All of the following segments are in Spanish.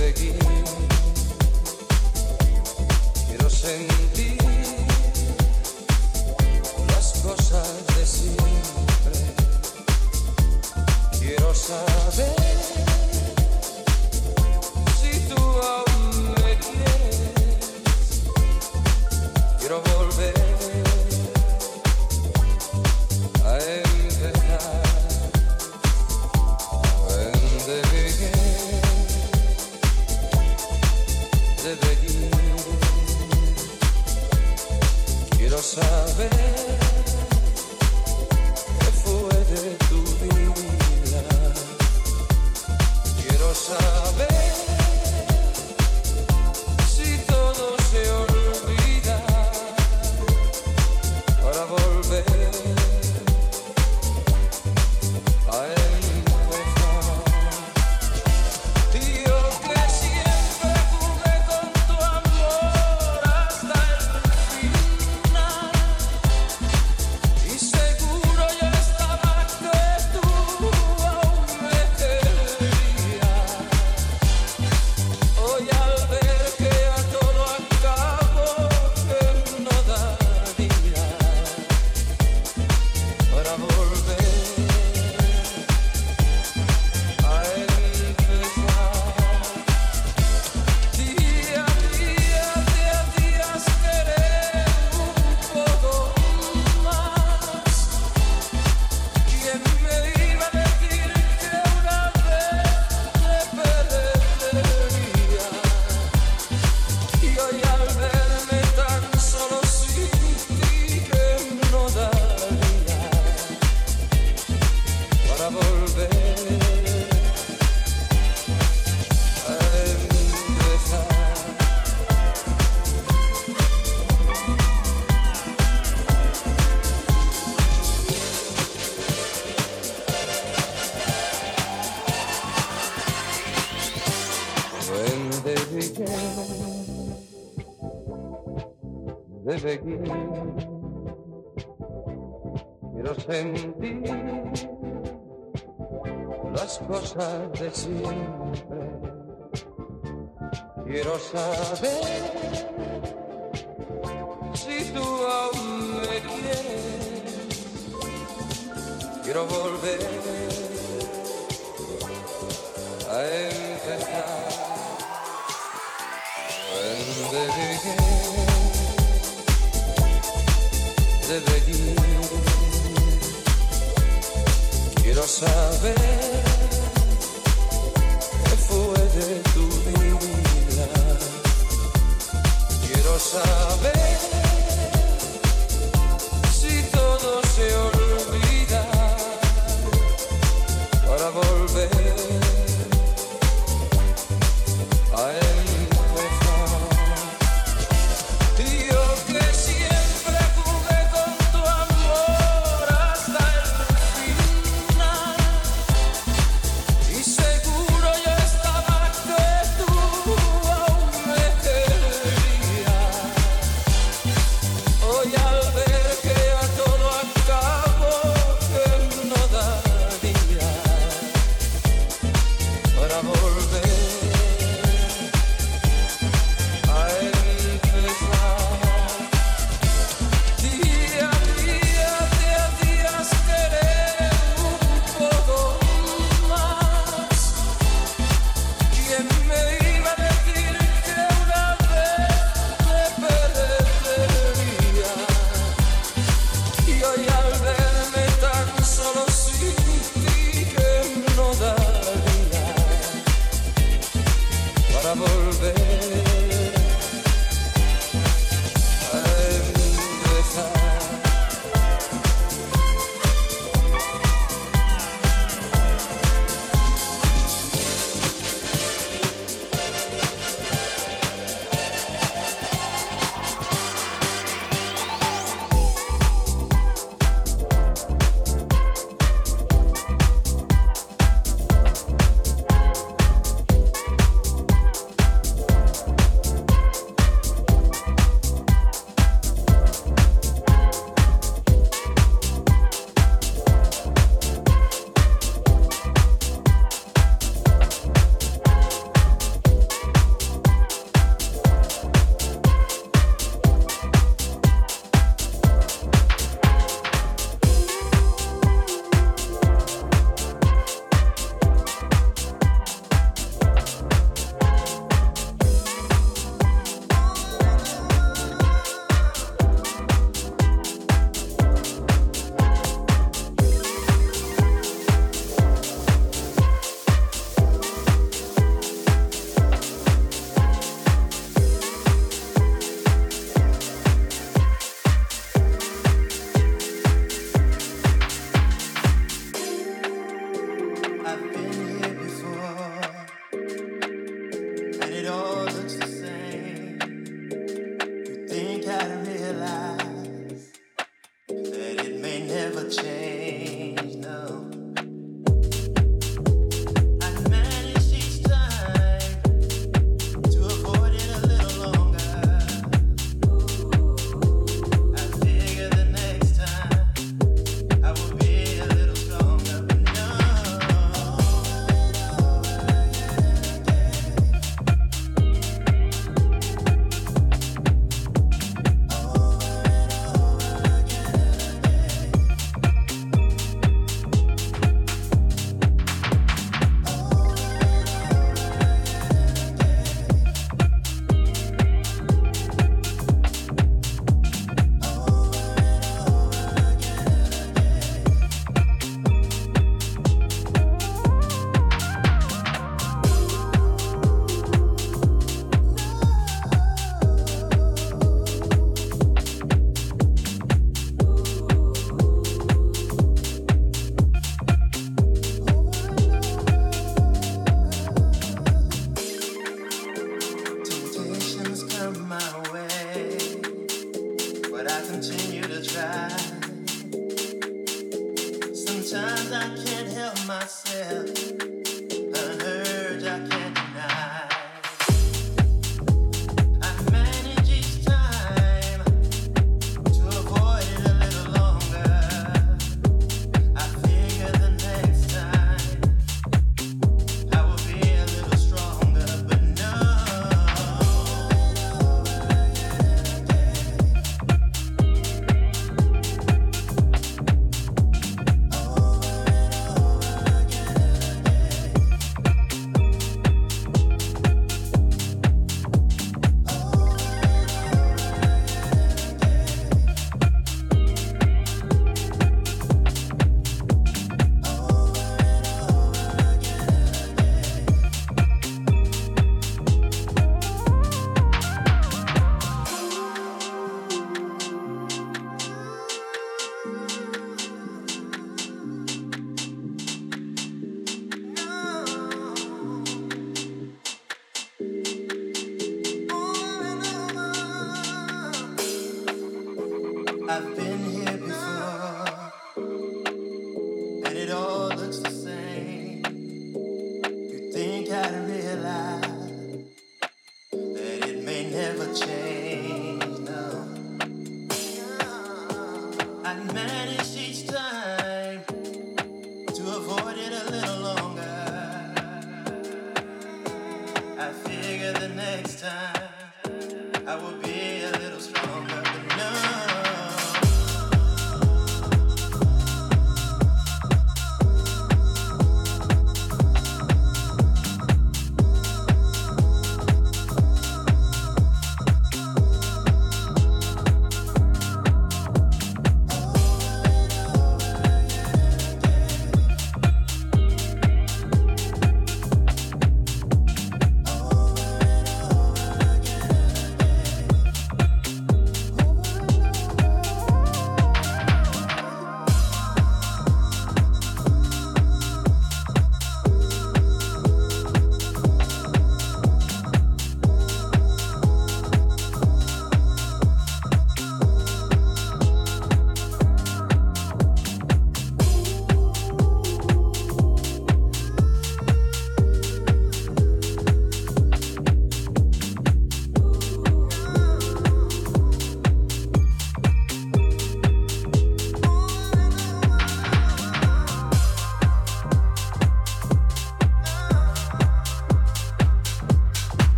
seguir. Quiero sentir las cosas de siempre. Quiero saber.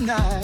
the night.